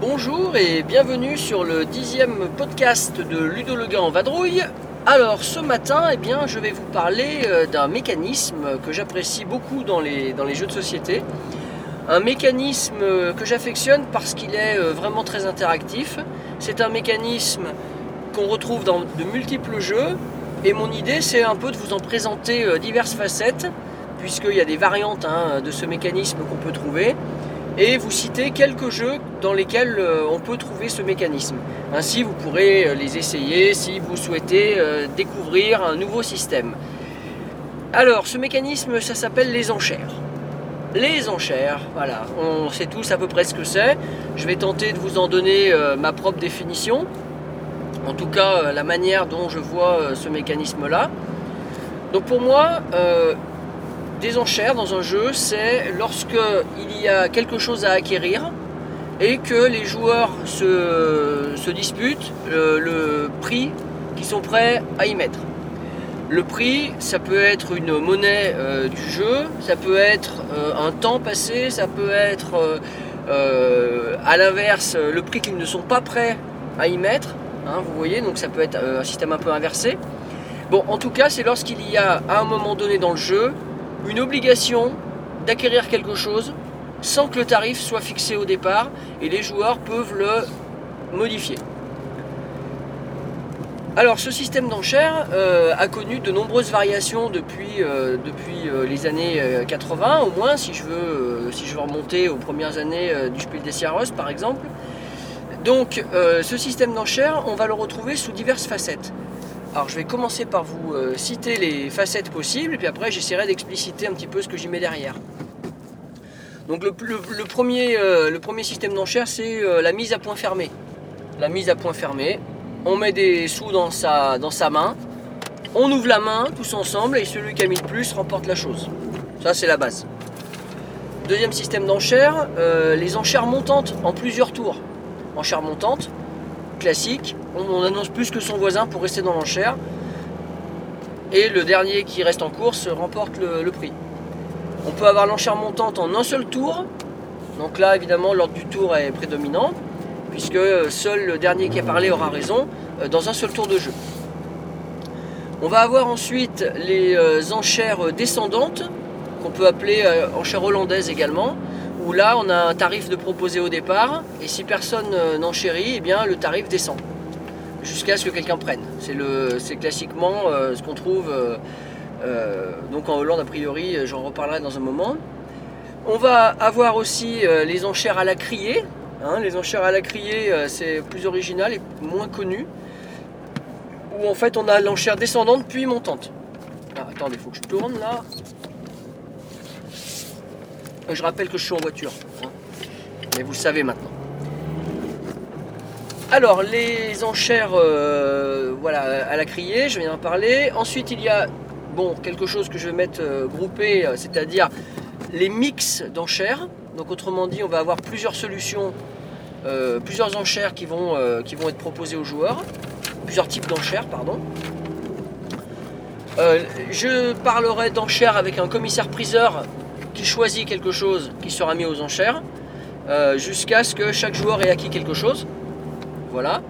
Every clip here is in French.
Bonjour et bienvenue sur le dixième podcast de Ludo en vadrouille. Alors ce matin, eh je vais vous parler euh, d'un mécanisme que j'apprécie beaucoup dans les, jeux de société. Un mécanisme euh, que j'affectionne parce qu'il est euh, vraiment très interactif. C'est un mécanisme qu'on retrouve dans de multiples jeux. Et mon idée, c'est un peu de vous en présenter diverses facettes, puisqu'il y a des variantes hein, de ce mécanisme qu'on peut trouver et vous citer quelques jeux dans lesquels euh, on peut trouver ce mécanisme. Ainsi, vous pourrez euh, les essayer si vous souhaitez euh, découvrir un nouveau système. Alors, ce mécanisme, ça s'appelle les enchères. Les enchères, voilà, on sait tous à peu près ce que c'est. Je vais tenter de vous en donner ma propre définition. En tout cas, la manière dont je vois ce mécanisme-là. Donc pour moi, des enchères dans un jeu, c'est lorsque il y a quelque chose à acquérir et que les joueurs se, disputent le, prix qu'ils sont prêts à y mettre. Le prix, ça peut être une monnaie euh, du jeu, ça peut être euh, un temps passé, ça peut être euh, à l'inverse le prix qu'ils ne sont pas prêts à y mettre. hein, vous voyez, donc ça peut être un système un peu inversé. Bon, en tout cas, c'est lorsqu'il y a à un moment donné dans le jeu une obligation d'acquérir quelque chose sans que le tarif soit fixé au départ et les joueurs peuvent le modifier. Alors ce système d'enchères euh, a connu de nombreuses variations depuis, euh, euh, les années euh, 80 au moins si je veux, euh, remonter aux premières années euh, du Spiel des Jahres par exemple. Donc euh, ce système d'enchères on va le retrouver sous diverses facettes. Je vais commencer par vous euh, citer les facettes possibles et puis après j'essaierai d'expliciter un petit peu ce que j'y mets derrière. Donc le, euh, premier système d'enchères c'est euh, la mise à point fermé. La mise à point fermé, on met des sous dans sa, main, on ouvre la main tous ensemble et celui qui a mis le plus remporte la chose. Ça c'est la base. Deuxième système d'enchères, les enchères montantes en plusieurs tours. Enchères montantes, classique, on, on annonce plus que son voisin pour rester dans l'enchère. Et le dernier qui reste en course remporte le, le prix. On peut avoir l'enchère montante en un seul tour. Donc là évidemment l'ordre du tour est prédominant puisque seul le dernier qui a parlé aura raison euh, dans un seul tour de jeu. On va avoir ensuite les euh, enchères descendantes, qu'on peut appeler euh, enchères hollandaises également, là on a un tarif de proposé au départ, et si personne euh, n'enchérit, eh bien le tarif descend, jusqu'à ce que quelqu'un prenne. C'est classiquement euh, ce qu'on trouve euh, donc en Hollande a priori, j'en reparlerai dans un moment. On va avoir aussi les enchères à la criée, Hein, les enchères à la criée, c'est plus original et moins connu. Où en fait on a l'enchère descendante puis montante. Ah, attendez, il faut que je tourne là. Euh, Je rappelle que je suis en voiture. hein. Mais vous le savez maintenant. Alors, les enchères euh, voilà, à la criée, je viens d'en parler. Ensuite, il y a bon, quelque chose que je vais mettre euh, groupé, c'est-à-dire les mix d'enchères. Donc autrement dit, on va avoir plusieurs solutions, plusieurs enchères qui vont, être proposées aux joueurs, plusieurs types d'enchères, pardon. Je parlerai d'enchères avec un commissaire-priseur choisit quelque chose qui sera mis aux enchères, euh, jusqu'à ce que chaque joueur ait acquis quelque chose. Voilà.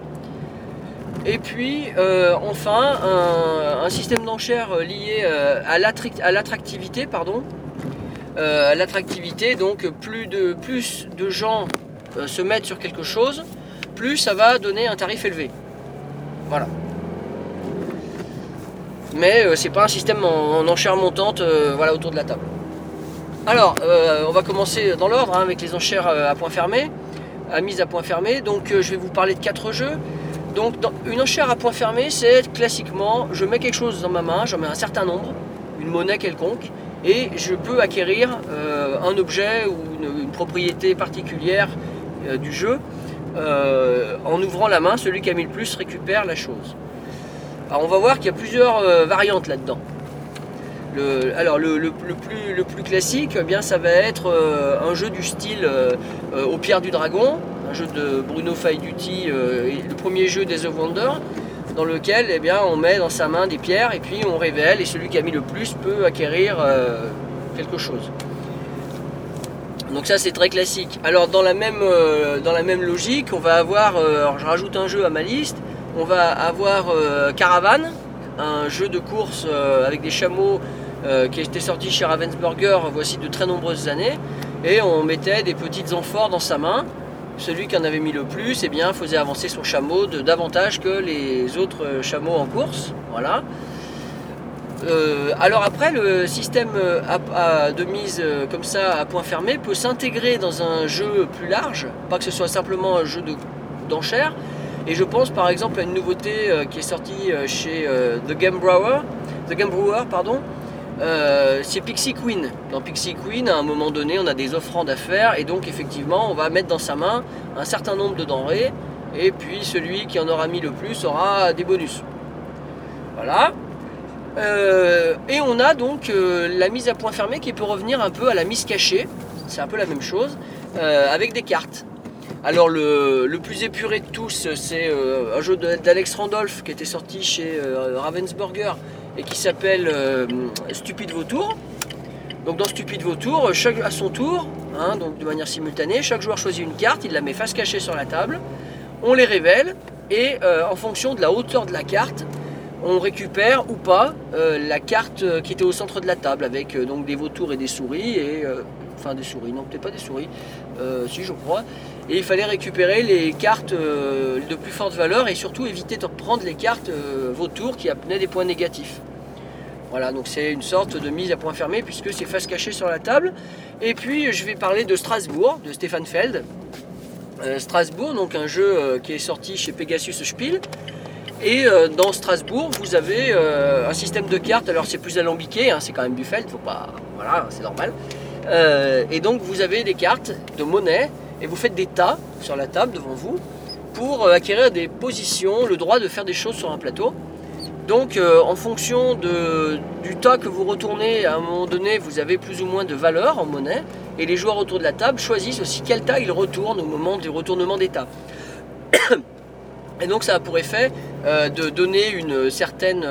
Et puis euh, enfin un, système d'enchères lié euh, à l'attrac- à l'attractivité, pardon, euh, l'attractivité, donc plus de, plus de gens se mettent sur quelque chose, plus ça va donner un tarif élevé. Voilà. Mais c'est pas un système en, en enchères montantes euh, voilà, autour de la table. Alors, euh, on va commencer dans l'ordre hein, avec les enchères euh, à point fermé, à mise à point fermé. Donc euh, je vais vous parler de quatre jeux. Donc une enchère à point fermé, c'est classiquement, je mets quelque chose dans ma main, j'en mets un certain nombre, une monnaie quelconque, et je peux acquérir un objet ou une, une propriété particulière du jeu. En ouvrant la main, celui qui a mis le plus récupère la chose. Alors on va voir qu'il y a plusieurs variantes là-dedans. Alors le, plus, classique, eh bien, ça va être euh, un jeu du style euh, euh, Aux pierres du dragon, un jeu de Bruno Faiduti, le premier jeu des of Wonder, dans lequel eh bien, on met dans sa main des pierres et puis on révèle et celui qui a mis le plus peut acquérir quelque chose. Donc ça c'est très classique. Alors dans la même, logique, on va avoir, je rajoute un jeu à ma liste, on va avoir euh, Caravan, un jeu de course avec des chameaux qui était sorti chez Ravensburger voici de très nombreuses années. Et on mettait des petites amphores dans sa main. Celui qui en avait mis le plus eh bien, faisait avancer son chameau de davantage que les autres euh, chameaux en course. Voilà. Euh, alors après, le système euh, de mise euh, comme ça à point fermé peut s'intégrer dans un jeu plus large, pas que ce soit simplement un jeu de- d'enchères. Et je pense par exemple à une nouveauté euh, qui est sortie euh, chez euh, The Game Brewer, The Game Brewer pardon, euh, c'est Pixie Queen. Dans Pixie Queen, à un moment donné, on a des offrandes à faire et donc effectivement, on va mettre dans sa main un certain nombre de denrées et puis celui qui en aura mis le plus aura des bonus. Voilà. Euh, et on a donc euh, la mise à point fermé qui peut revenir un peu à la mise cachée, c'est un peu la même chose, avec des cartes. Alors le, plus épuré de tous, c'est un jeu d'Alex Randolph qui était sorti chez Ravensburger et qui s'appelle euh, Stupide Vautour. Donc dans Stupide Vautour, chaque, à son tour, hein, donc de manière simultanée, chaque joueur choisit une carte, il la met face cachée sur la table, on les révèle et euh, en fonction de la hauteur de la carte, on récupère ou pas euh, la carte euh, qui était au centre de la table avec euh, donc des vautours et des souris et euh, enfin des souris non peut-être pas des souris euh, si je crois et il fallait récupérer les cartes euh, de plus forte valeur et surtout éviter de prendre les cartes euh, vautours qui amenaient des points négatifs voilà donc c'est une sorte de mise à point fermé puisque c'est face cachée sur la table et puis je vais parler de Strasbourg de Stéphane Feld Euh, Strasbourg donc un jeu qui est sorti chez Pegasus Spiel et dans Strasbourg, vous avez un système de cartes. Alors c'est plus alambiqué, hein, c'est quand même du felt, faut pas, voilà, c'est normal. Et donc vous avez des cartes de monnaie et vous faites des tas sur la table devant vous pour euh, acquérir des positions, le droit de faire des choses sur un plateau. Donc euh, en fonction du tas que vous retournez, à un moment donné, vous avez plus ou moins de valeur en monnaie. Et les joueurs autour de la table choisissent aussi quel tas ils retournent au moment du retournement des tas. Et donc ça a pour effet euh, de donner une certaine,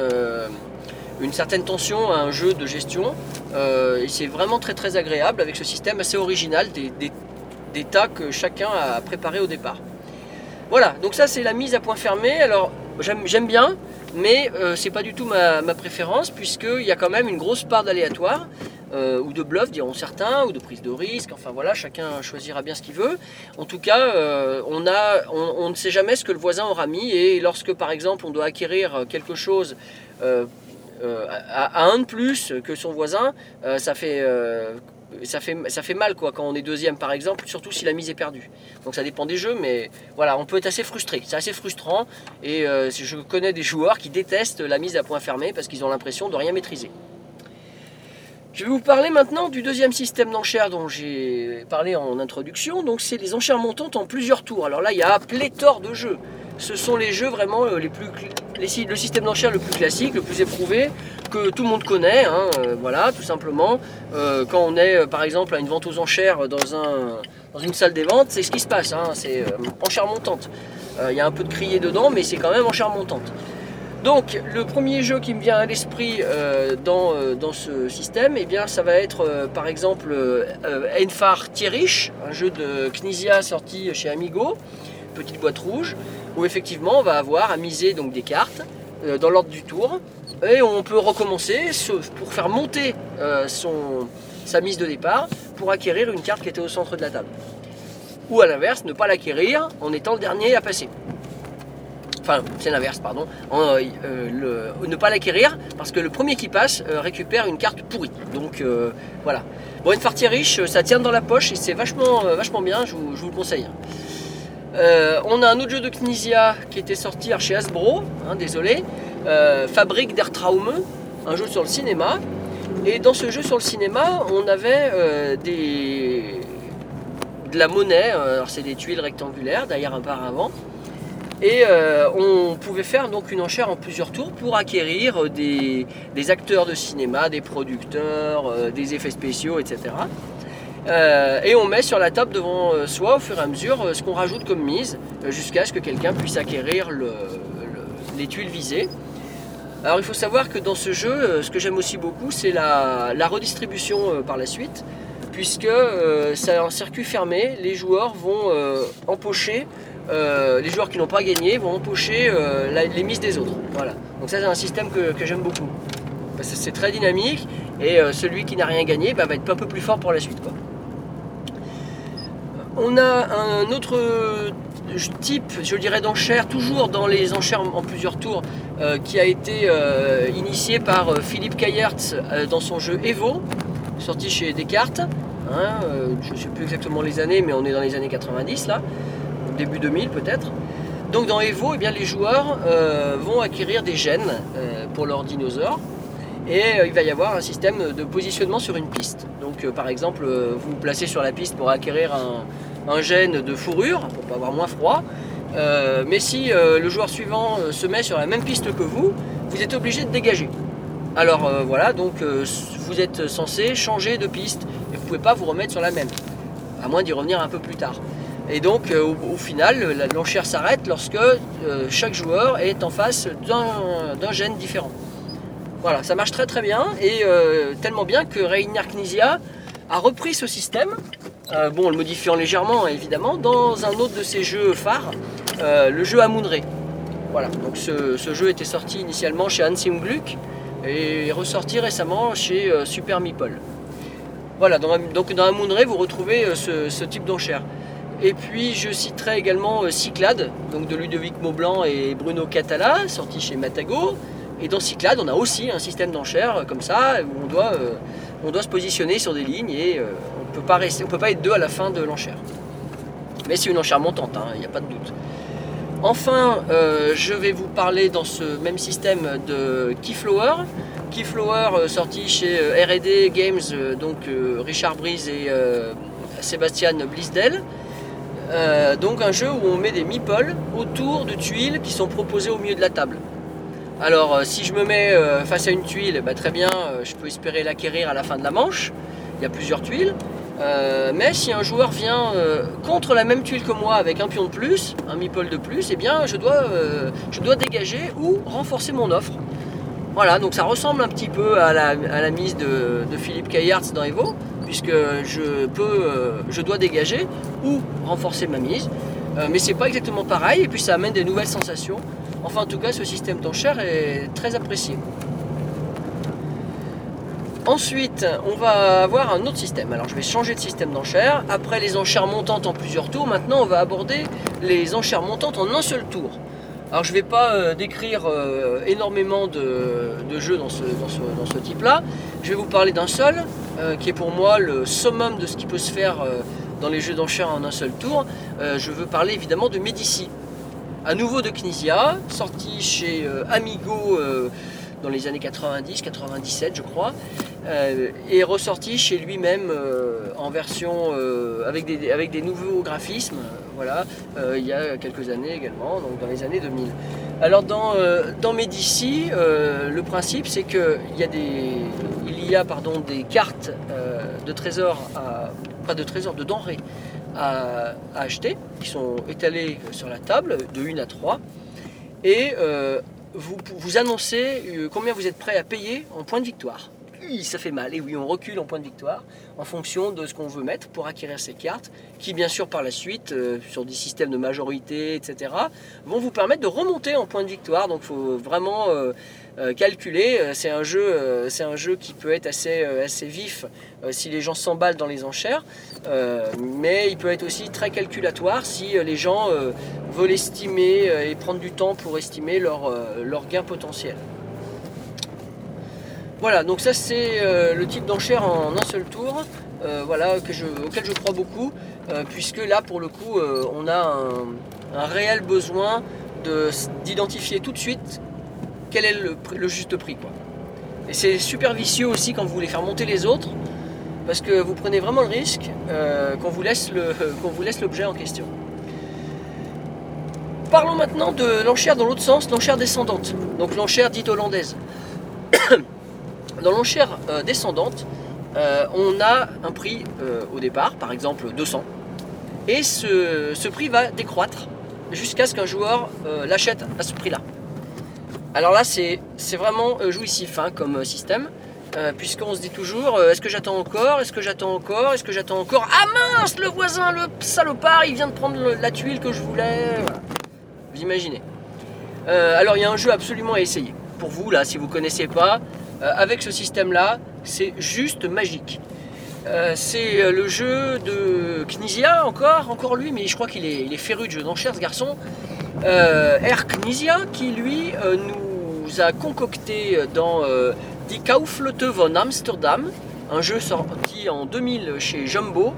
une certaine tension à un jeu de gestion. Et c'est vraiment très très agréable avec ce système assez original des, des- des tas que chacun a préparé au départ. Voilà, donc ça c'est la mise à point fermé. Alors j'aime bien, mais euh, c'est pas du tout ma, préférence puisqu'il y a quand même une grosse part d'aléatoire. euh, ou de bluff diront certains, ou de prise de risque, enfin voilà, chacun choisira bien ce qu'il veut. En tout cas, euh, on, ne sait jamais ce que le voisin aura mis, et lorsque par exemple on doit acquérir quelque chose euh, à, un de plus que son voisin, ça, fait, ça, fait, mal quoi, quand on est deuxième par exemple, surtout si la mise est perdue. Donc ça dépend des jeux, mais voilà, on peut être assez frustré, c'est assez frustrant, et euh, je connais des joueurs qui détestent la mise à point fermé parce qu'ils ont l'impression de rien maîtriser. Je vais vous parler maintenant du deuxième système d'enchères dont j'ai parlé en introduction. Donc, c'est les enchères montantes en plusieurs tours. Alors là, il y a pléthore de jeux. Ce sont les jeux vraiment euh, les plus le système d'enchères le plus classique, le plus éprouvé, que tout le monde connaît. hein, euh, voilà, tout simplement. Euh, quand on est, par exemple, à une vente aux enchères dans, un, dans une salle des ventes, c'est ce qui se passe. hein, c'est enchères montantes. Euh, Il y a un peu de crier dedans, mais c'est quand même enchères montantes. Donc le premier jeu qui me vient à l'esprit dans, ce système, eh bien, ça va être par exemple Enfar Tierich, un jeu de Knizia sorti chez Amigo, petite boîte rouge, où effectivement on va avoir à miser donc, des cartes euh, dans l'ordre du tour, et on peut recommencer ce- pour faire monter euh, son, sa mise de départ pour acquérir une carte qui était au centre de la table. Ou à l'inverse, ne pas l'acquérir en étant le dernier à passer enfin c'est l'inverse pardon, euh, ne pas l'acquérir parce que le premier qui passe récupère une carte pourrie. Donc voilà. Bon, une partie riche, ça tient dans la poche et c'est vachement, bien, je vous le conseille. Euh, on a un autre jeu de Knizia qui était sorti chez Hasbro, hein, désolé, euh, Fabrique der Traume, un jeu sur le cinéma. Et dans ce jeu sur le cinéma, on avait euh, de la monnaie, c'est des tuiles rectangulaires derrière un paravent Et on pouvait faire donc une enchère en plusieurs tours pour acquérir des, acteurs de cinéma, des producteurs, des effets spéciaux, etc. Euh, et on met sur la table devant euh, soi au fur et à mesure euh, ce qu'on rajoute comme mise jusqu'à ce que quelqu'un puisse acquérir le- le- les tuiles visées. Alors il faut savoir que dans ce jeu, ce que j'aime aussi beaucoup, c'est la, redistribution par la suite, puisque c'est un circuit fermé, les joueurs vont empocher, les joueurs qui n'ont pas gagné vont empocher les mises des autres. Voilà. Donc ça c'est un système que, j'aime beaucoup. Parce que c'est très dynamique et celui qui n'a rien gagné bah, va être un peu plus fort pour la suite. On a un autre euh, type, je dirais, d'enchères, toujours dans les enchères en plusieurs tours, euh, qui a été euh, initié par Philippe Kayertz dans son jeu Evo, sorti chez Descartes. Hein, je ne sais plus exactement les années, mais on est dans les années 90 là, début 2000 peut-être. Donc dans Evo, eh bien, les joueurs vont acquérir des gènes pour leurs dinosaures. Et il va y avoir un système de positionnement sur une piste. Donc par exemple, vous vous placez sur la piste pour acquérir un, un gène de fourrure, pour pas avoir moins froid. Euh, mais si euh, le joueur suivant euh, se met sur la même piste que vous, vous êtes obligé de dégager. Alors voilà, donc vous êtes censé changer de piste et vous pouvez pas vous remettre sur la même, à moins d'y revenir un peu plus tard. Et donc au, au final, l'enchère s'arrête lorsque chaque joueur est en face d'un gène différent. Voilà, ça marche très très bien et tellement bien que Reinier Knizia a repris ce système, euh, bon le modifiant légèrement évidemment, dans un autre de ses jeux phares, euh, le jeu Amunre. Voilà, donc ce, jeu était sorti initialement chez Hansim Gluck et ressorti récemment chez euh, Super Meeple. Voilà, donc dans Amunre vous retrouvez ce, type d'enchère. Et puis je citerai également Cyclade, donc de Ludovic Maublanc et Bruno Catala, sorti chez Matago. Et dans Cyclade, on a aussi un système d'enchères comme ça, où on doit, on doit se positionner sur des lignes et on peut pas peut pas être deux à la fin de l'enchère. Mais c'est une enchère montante, hein, il n'y a pas de doute. Enfin, euh, je vais vous parler dans ce même système de Keyflower. Keyflower euh, sorti chez euh, R&D Games, donc Richard Brise et Sébastien Blisdel. Donc un jeu où on met des meeples autour de tuiles qui sont proposées au milieu de la table. Alors si je me mets face à une tuile, bah, très bien, je peux espérer l'acquérir à la fin de la manche. Il y a plusieurs tuiles. Euh, mais si un joueur vient euh, contre la même tuile que moi avec un pion de plus, un meeple de plus, eh bien je dois, euh, dégager ou renforcer mon offre. Voilà, donc ça ressemble un petit peu à la, mise de, Philippe Kayartz dans Evo, puisque je, peux, je dois dégager ou renforcer ma mise. Mais c'est pas exactement pareil, et puis ça amène des nouvelles sensations. Enfin, en tout cas, ce système d'enchères est très apprécié. Ensuite, on va avoir un autre système. Alors, je vais changer de système d'enchères. Après les enchères montantes en plusieurs tours, maintenant, on va aborder les enchères montantes en un seul tour. Alors, je ne vais pas euh, décrire euh, énormément de, jeux dans ce, type-là. Je vais vous parler d'un seul, euh, qui est pour moi le summum de ce qui peut se faire dans les jeux d'enchères en un seul tour. Je veux parler évidemment de Medici. À nouveau de Knizia, sorti chez Amigo dans les années 90-97, je crois, euh, et ressorti chez lui-même euh, en version euh, avec, des, nouveaux graphismes, voilà, euh, il y a quelques années également, donc dans les années 2000. Alors dans, dans Medici, le principe c'est qu'il y a des, il y a pardon des cartes de trésors, pas de trésors, de denrées à, à acheter, qui sont étalées sur la table de 1 à 3, et vous, annoncez euh, combien vous êtes prêt à payer en points de victoire. Hi, Ça fait mal, et oui, on recule en points de victoire en fonction de ce qu'on veut mettre pour acquérir ces cartes, qui bien sûr par la suite, euh, sur des systèmes de majorité, etc., vont vous permettre de remonter en points de victoire. Donc il faut vraiment euh, euh, calculer. Euh, C'est un, jeu, euh, un jeu qui peut être assez, assez vif si les gens s'emballent dans les enchères, mais il peut être aussi très calculatoire si les gens veulent estimer et prendre du temps pour estimer leur, leur gain potentiel. Voilà, donc ça c'est le type d'enchère en un seul tour, voilà, que je, auquel je crois beaucoup, puisque là pour le coup on a un, un réel besoin de- d'identifier tout de suite quel est le, juste prix. Quoi. Et c'est super vicieux aussi quand vous voulez faire monter les autres, parce que vous prenez vraiment le risque euh, qu'on vous laisse l'objet en question. Parlons maintenant de l'enchère dans l'autre sens, l'enchère descendante, donc l'enchère dite hollandaise. dans l'enchère euh, descendante, euh, on a un prix au départ, par exemple 200, et ce, prix va décroître jusqu'à ce qu'un joueur l'achète à ce prix-là. Alors là, c'est vraiment euh, jouissif hein, comme euh, système, euh, puisqu'on se dit toujours est-ce que j'attends encore? Est-ce que j'attends encore? Est-ce que j'attends encore? Ah mince, le voisin, le salopard, il vient de prendre la tuile que je voulais. Vous imaginez. Alors, il y a un jeu absolument à essayer. Pour vous, là, si vous ne connaissez pas, avec ce système-là, c'est juste magique. C'est le jeu de Knizia encore, encore lui, mais je crois qu'il est, est féru de jeux d'enchères ce garçon. Euh, R. Knizia qui lui euh, nous a concocté dans euh, Die von Amsterdam, un jeu sorti en 2000 chez Jumbo,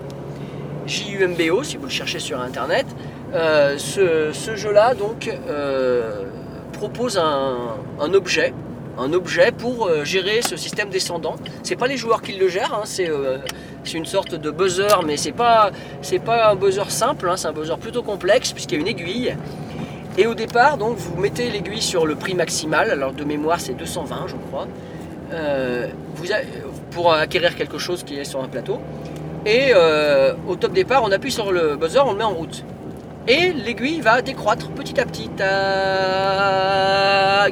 J-U-M-B-O si vous le cherchez sur internet. Euh, ce, jeu-là donc propose un, objet, un objet pour gérer ce système descendant. C'est pas les joueurs qui le gèrent, hein, c'est une sorte de buzzer, mais c'est pas pas un buzzer simple, hein, c'est un buzzer plutôt complexe puisqu'il y a une aiguille. Et au départ, donc, vous mettez l'aiguille sur le prix maximal. Alors de mémoire, c'est 220, je crois. Euh, pour acquérir quelque chose qui est sur un plateau. Et euh, au top départ, on appuie sur le buzzer, on le met en route. Et l'aiguille va décroître petit à petit,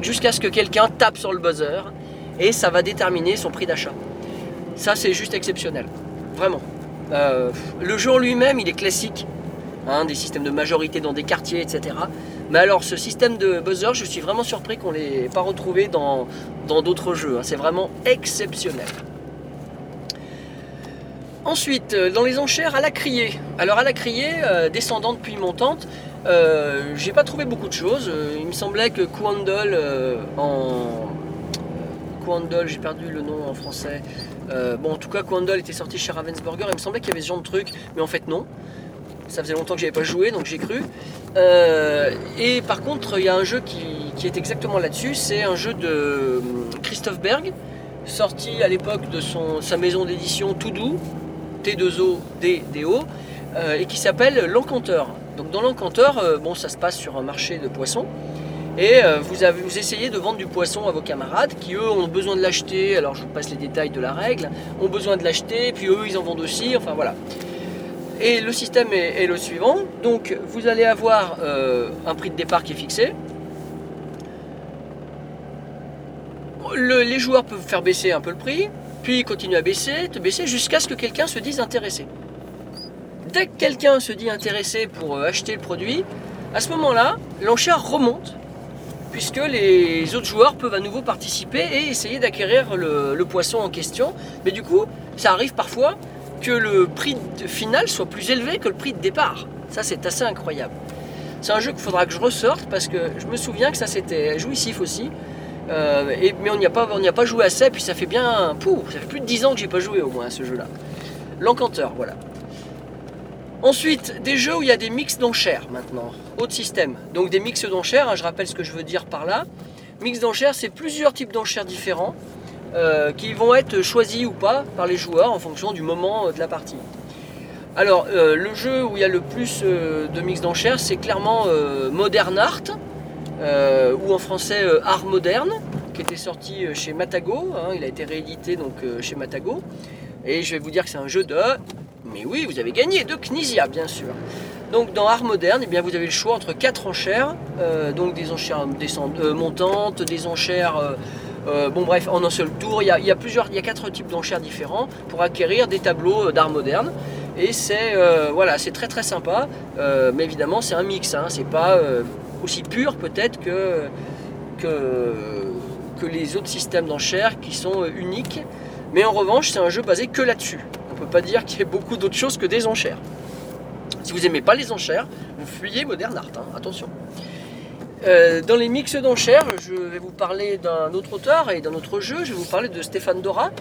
jusqu'à ce que quelqu'un tape sur le buzzer. Et ça va déterminer son prix d'achat. Ça, c'est juste exceptionnel. Vraiment. Euh, le en lui-même, il est classique. hein, des systèmes de majorité dans des quartiers, etc. Mais alors, ce système de buzzer, je suis vraiment surpris qu'on ne l'ait pas retrouvé dans d'autres jeux. hein. C'est vraiment exceptionnel. Ensuite, euh, dans les enchères à la criée. Alors à la criée, euh, descendante puis montante, euh, j'ai pas trouvé beaucoup de choses. Il me semblait que Quandle en j'ai perdu le nom en français. Bon, en tout cas, Quandle était sorti chez Ravensburger. Il me semblait qu'il y avait ce genre de truc, mais en fait non. Ça faisait longtemps que j'avais pas joué, donc j'ai cru. Euh, et par contre, il y a un jeu qui, qui est exactement là-dessus. C'est un jeu de hum, Christophe Berg, sorti à l'époque de son, sa maison d'édition Tout Doux, T2O D-D-O, euh, et qui s'appelle L'Encanteur. Donc dans L'Encanteur, euh, bon, ça se passe sur un marché de poissons. Et euh, vous, vous essayez de vendre du poisson à vos camarades qui, eux, ont besoin de l'acheter. Alors, je vous passe les détails de la règle. Ont besoin de l'acheter, puis eux, ils en vendent aussi. Enfin, voilà. Et le système est, le suivant. Donc, vous allez avoir euh, un prix de départ qui est fixé. Le- les joueurs peuvent faire baisser un peu le prix, puis continuer à baisser, te baisser, jusqu'à ce que quelqu'un se dise intéressé. Dès que quelqu'un se dit intéressé pour euh, acheter le produit, à ce moment-là, l'enchère remonte, puisque les autres joueurs peuvent à nouveau participer et essayer d'acquérir le poisson en question. Mais du coup, ça arrive parfois que le prix final soit plus élevé que le prix de départ. Ça, c'est assez incroyable. C'est un jeu qu'il faudra que je ressorte parce que je me souviens que ça c'était jouissif aussi. Euh, mais on n'y a, pas- on a pas joué assez, puis ça fait bien. Pouh, ça fait plus de 10 ans que j'ai pas joué au moins à ce jeu-là. L'encanteur, voilà. Ensuite, des jeux où il y a des mix d'enchères maintenant, autre système. Donc des mix d'enchères, hein, je rappelle ce que je veux dire par là. Mix d'enchères, c'est plusieurs types d'enchères différents euh, qui vont être choisis ou pas par les joueurs en fonction du moment euh, de la partie. Alors, euh, le jeu où il y a le plus de mix d'enchères, c'est clairement Modern Art, ou en français Art Moderne, qui était sorti chez Matago. hein, il a été réédité donc chez Matago. Et je vais vous dire que c'est un jeu de. Mais oui, vous avez gagné de Knizia, bien sûr. Donc dans Art moderne, eh bien, vous avez le choix entre quatre enchères, donc des enchères montantes, des enchères, euh, bon bref, en un seul tour. Il y a, plusieurs, il y a quatre types d'enchères différents pour acquérir des tableaux euh, d'art moderne. Et c'est euh, voilà, c'est très très sympa. Mais évidemment, c'est un mix. Hein, c'est pas aussi pur peut-être que, les autres systèmes d'enchères qui sont uniques. Mais en revanche, c'est un jeu basé que là-dessus. On peut pas dire qu'il y ait beaucoup d'autres choses que des enchères. Si vous aimez pas les enchères, vous fuyez Modern Art, hein, attention. Euh, dans les mix d'enchères, je vais vous parler d'un autre auteur et d'un autre jeu. Je vais vous parler de Stéphane Dora.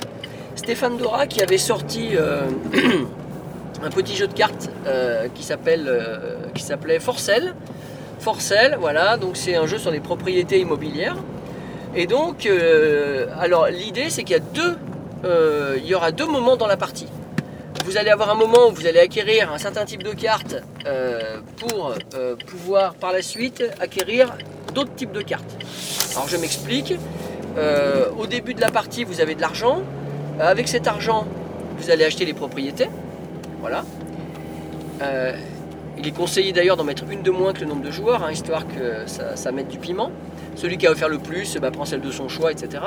Stéphane Dora qui avait sorti euh, un petit jeu de cartes euh, qui s'appelait Forcel. Forcel, voilà, donc c'est un jeu sur les propriétés immobilières. Et donc, alors l'idée c'est qu'il y y aura deux moments dans la partie. Vous allez avoir un moment où vous allez acquérir un certain type de carte euh, pour euh, pouvoir par la suite acquérir d'autres types de cartes. Alors je m'explique. Euh, au début de la partie, vous avez de l'argent. Avec cet argent, vous allez acheter les propriétés. Voilà. Il est conseillé d'ailleurs d'en mettre une de moins que le nombre de joueurs, hein, histoire que ça, ça mette du piment. Celui qui a offert le plus bah, prend celle de son choix, etc.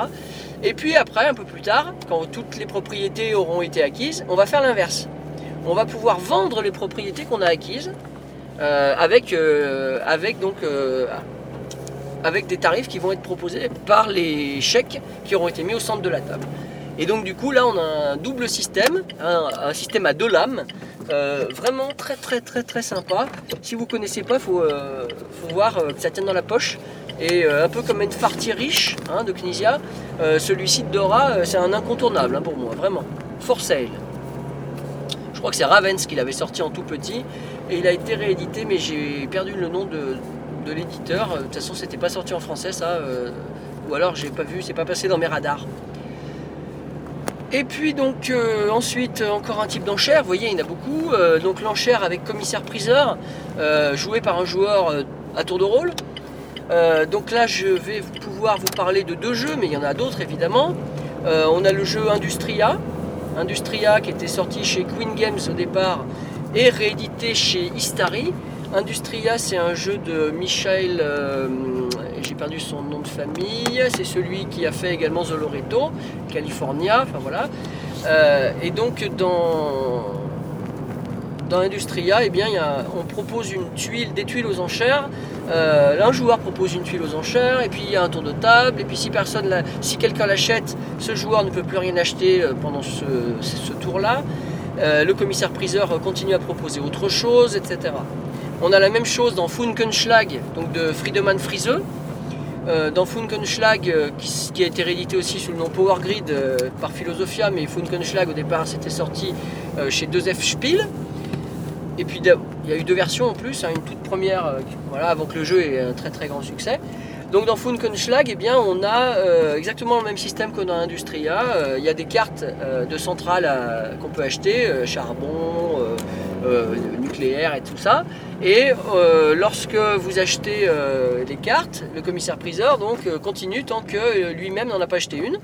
Et puis après, un peu plus tard, quand toutes les propriétés auront été acquises, on va faire l'inverse. On va pouvoir vendre les propriétés qu'on a acquises euh, avec, euh, euh, avec des tarifs qui vont être proposés par les chèques qui auront été mis au centre de la table. Et donc du coup là on a un double système, un, système à deux lames, vraiment très très très très sympa. Si vous connaissez pas, il faut, euh, faut voir que ça tienne dans la poche. Et euh, un peu comme une fartie riche hein, de Knizia, euh, celui-ci de Dora euh, c'est un incontournable hein, pour moi, vraiment. For sale. Je crois que c'est Ravens qui l'avait sorti en tout petit et il a été réédité mais j'ai perdu le nom de, l'éditeur. De toute façon c'était pas sorti en français ça, ou alors j'ai pas vu, c'est pas passé dans mes radars. Et puis donc ensuite encore un type d'enchère, vous voyez il y en a beaucoup. Donc l'enchère avec commissaire-priseur, joué par un joueur à tour de rôle. Euh, donc là je vais pouvoir vous parler de deux jeux, mais il y en a d'autres évidemment. Euh, on a le jeu Industria, Industria qui était sorti chez Queen Games au départ et réédité chez Istari. Industria c'est un jeu de Michael, euh, j'ai perdu son nom de famille, c'est celui qui a fait également Zoloreto, California, enfin voilà. Et donc dans, dans Industria, eh bien, on propose une tuile, des tuiles aux enchères. Euh, un joueur propose une tuile aux enchères, et puis il y a un tour de table, et puis si si quelqu'un l'achète, ce joueur ne peut plus rien acheter euh, pendant ce, tour-là. Euh, le commissaire-priseur continue à proposer autre chose, etc. On a la même chose dans Funkenschlag, donc de Friedemann Friese. Euh, dans Funkenschlag, euh, qui, a été réédité aussi sous le nom Power Grid euh, par Philosophia, mais Funkenschlag au départ c'était sorti euh, chez 2F Spiel. Et puis il y a eu deux versions en plus, hein, une toute première, euh, voilà, avant que le jeu ait un très très grand succès. Donc dans Funkenschlag, eh bien, on a euh, exactement le même système que dans Industria. Euh, il y a des cartes de centrales qu'on peut acheter, charbon, nucléaire et tout ça. Et lorsque vous achetez les cartes, le commissaire-priseur donc continue tant que lui-même n'en a pas acheté une.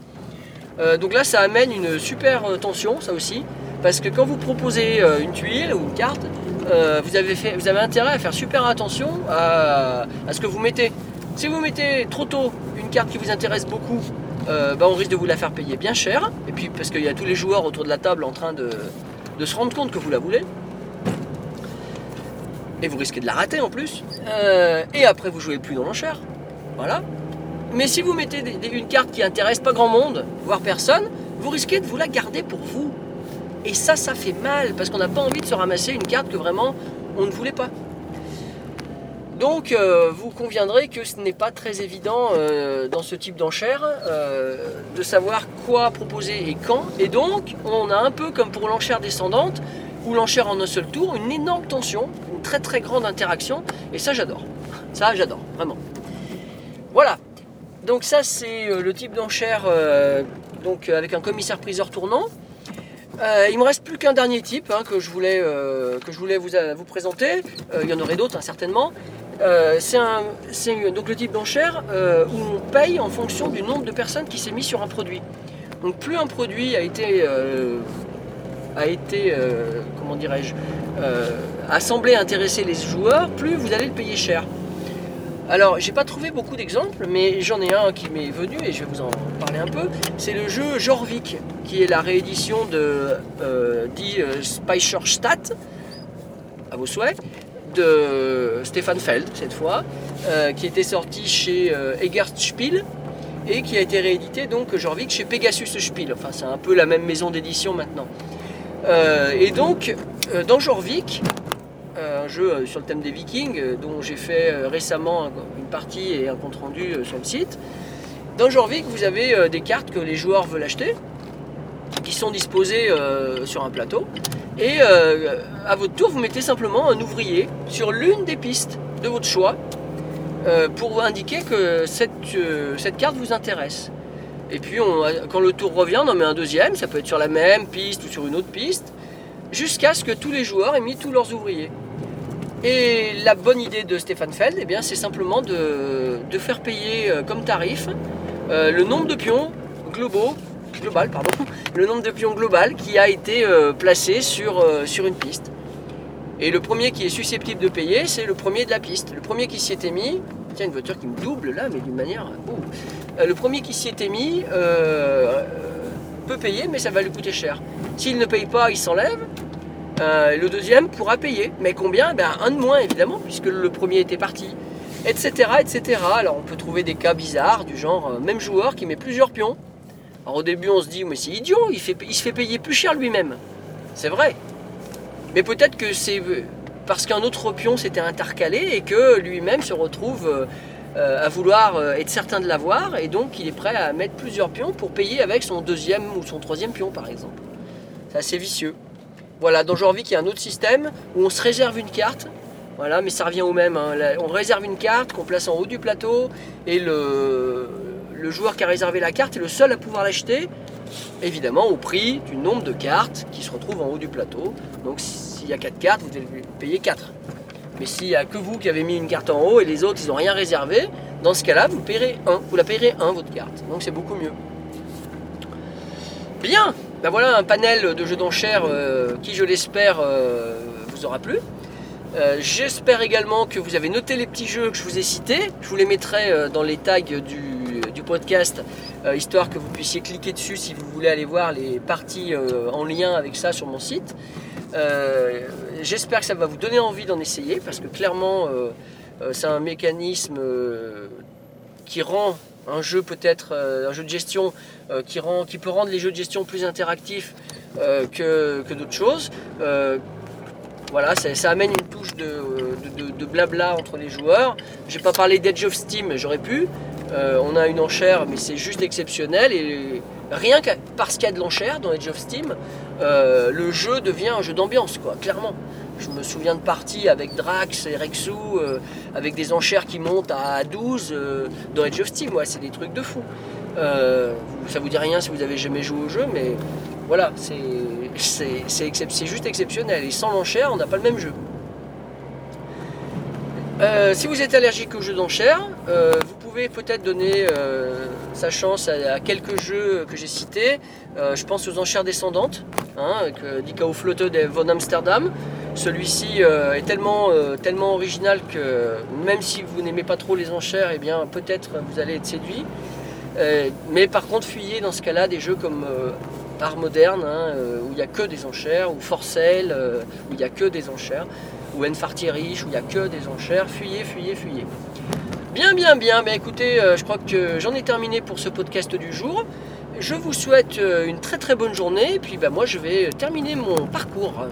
Donc là, ça amène une super tension, ça aussi, parce que quand vous proposez euh, une tuile ou une carte, euh, vous, avez intérêt à faire super attention à, ce que vous mettez. Si vous mettez trop tôt une carte qui vous intéresse beaucoup, euh, bah, on risque de vous la faire payer bien cher. Et puis parce qu'il y a tous les joueurs autour de la table en train de, se rendre compte que vous la voulez. Et vous risquez de la rater en plus. Et après, vous jouez plus dans l'enchère. Voilà. Mais si vous mettez une carte qui intéresse pas grand monde, voire personne, vous risquez de vous la garder pour vous. Et ça, ça fait mal parce qu'on n'a pas envie de se ramasser une carte que vraiment on ne voulait pas. Donc, euh, vous conviendrez que ce n'est pas très évident euh, dans ce type d'enchère euh, de savoir quoi proposer et quand. Et donc, on a un peu comme pour l'enchère descendante ou l'enchère en un seul tour, une énorme tension, une très très grande interaction. Et ça, j'adore. Ça, j'adore, vraiment. Voilà. Donc ça, c'est le type d'enchère donc avec un commissaire-priseur tournant. Euh, il me reste plus qu'un dernier type hein, que je voulais, euh, que je voulais vous, euh, vous présenter. Euh, il y en aurait d'autres hein, certainement. C'est donc le type d'enchère où on paye en fonction du nombre de personnes qui s'est mis sur un produit. Donc plus un produit a été, a été comment dirais-je, euh, a semblé intéresser les joueurs, plus vous allez le payer cher. Alors, j'ai pas trouvé beaucoup d'exemples, mais j'en ai un qui m'est venu et je vais vous en parler un peu. C'est le jeu Jorvik, qui est la réédition de euh, dit euh, Speicher Stadt, à vos souhaits, de Stéphane Feld cette fois, euh, qui était sorti chez euh, Spiel et qui a été réédité donc Jorvik chez Pegasus Spiel. Enfin, c'est un peu la même maison d'édition maintenant. Euh, et donc, dans Jorvik, jeu euh, sur le thème des Vikings euh, dont j'ai fait euh, récemment un- une partie et un compte rendu euh, sur le site. Dans Jorvik, vous avez des cartes que les joueurs veulent acheter, qui sont disposées sur un plateau. Et à votre tour, vous mettez simplement un ouvrier sur l'une des pistes de votre choix pour indiquer que cette, carte vous intéresse. Et puis, quand le tour revient, on en met un deuxième. Ça peut être sur la même piste ou sur une autre piste. jusqu'à ce que tous les joueurs aient mis tous leurs ouvriers. Et la bonne idée de Stéphane Feld, eh c'est simplement de, faire payer euh, comme tarif euh, le nombre de pions globaux, global, pardon, le nombre de qui a été euh, placé sur, une piste. Et le premier qui est susceptible de payer, c'est le premier de la piste. Le premier qui s'y était mis, tiens, une voiture qui me double là, mais d'une manière. oh. Le premier qui s'y était mis peut payer, mais ça va lui coûter cher. S'il ne paye pas, il s'enlève. Euh, le deuxième pourra payer. Mais combien? Ben, Un de moins, évidemment, puisque le premier était parti. Etc. etc. Alors on peut trouver des cas bizarres, du genre, euh, même joueur qui met plusieurs pions. Alors au début, on se dit, mais c'est idiot, il, se fait payer plus cher lui-même. C'est vrai. Mais peut-être que c'est parce qu'un autre pion s'était intercalé et que lui-même se retrouve euh, euh, à vouloir euh, être certain de l'avoir et donc il est prêt à mettre plusieurs pions pour payer avec son deuxième ou son troisième pion par exemple. C'est assez vicieux. Voilà, dans Genre qu'il y a un autre système où on se réserve une carte. Voilà, mais ça revient au même. hein. On réserve une carte qu'on place en haut du plateau et le, joueur qui a réservé la carte est le seul à pouvoir l'acheter évidemment au prix du nombre de cartes qui se retrouvent en haut du plateau. Donc s'il y a 4 cartes, vous devez payer 4. Mais s'il n'y a que vous qui avez mis une carte en haut et les autres ils n'ont rien réservé, dans ce cas-là, vous paierez 1. Vous la payerez 1 votre carte. Donc c'est beaucoup mieux. Bien, ben voilà un panel de jeux d'enchères euh, qui je l'espère euh, vous aura plu. Euh, J'espère également que vous avez noté les petits jeux que je vous ai cités. Je vous les mettrai dans les tags du, du podcast, histoire que vous puissiez cliquer dessus si vous voulez aller voir les parties en lien avec ça sur mon site. J'espère que ça va vous donner envie d'en essayer, parce que clairement, c'est un mécanisme qui rend un jeu peut-être, euh, un jeu de gestion, euh, qui, rend, qui peut rendre les jeux de gestion plus interactifs euh, que, d'autres choses. Voilà, ça, amène une touche de, de- blabla entre les joueurs. J'ai pas parlé d'Edge of Steam, j'aurais pu. On a une enchère, mais c'est juste exceptionnel. Et rien que parce qu'il y a de l'enchère dans Edge of Steam, le jeu devient un jeu d'ambiance, quoi, clairement. Je me souviens de parties avec Drax et Rexu, euh, avec des enchères qui montent à 12 euh, dans Edge of Steam. C'est des trucs de fou. Euh, ça vous dit rien si vous avez jamais joué au jeu, mais voilà, c'est juste exceptionnel. Et sans l'enchère, on n'a pas le même jeu. Euh, si vous êtes allergique aux jeux d'enchères, euh, vous pouvez peut-être donner sa chance à, quelques jeux que j'ai cités. Je pense aux enchères descendantes, hein, avec Die Kaufleute de von Amsterdam. Celui-ci euh, est tellement, euh, tellement original que même si vous n'aimez pas trop les enchères, eh bien peut-être vous allez être séduit. Euh, mais par contre, fuyez dans ce cas-là des jeux comme Art Moderne, hein, où il n'y a que des enchères, ou Forcel, où il n'y a que des enchères, ou Enfartierich, où il n'y a que des enchères. Fuyez, fuyez, fuyez. Bien, bien, bien. Ben, écoutez, je crois que j'en ai terminé pour ce podcast du jour. Je vous souhaite une très très bonne journée, et puis ben, moi je vais terminer mon parcours.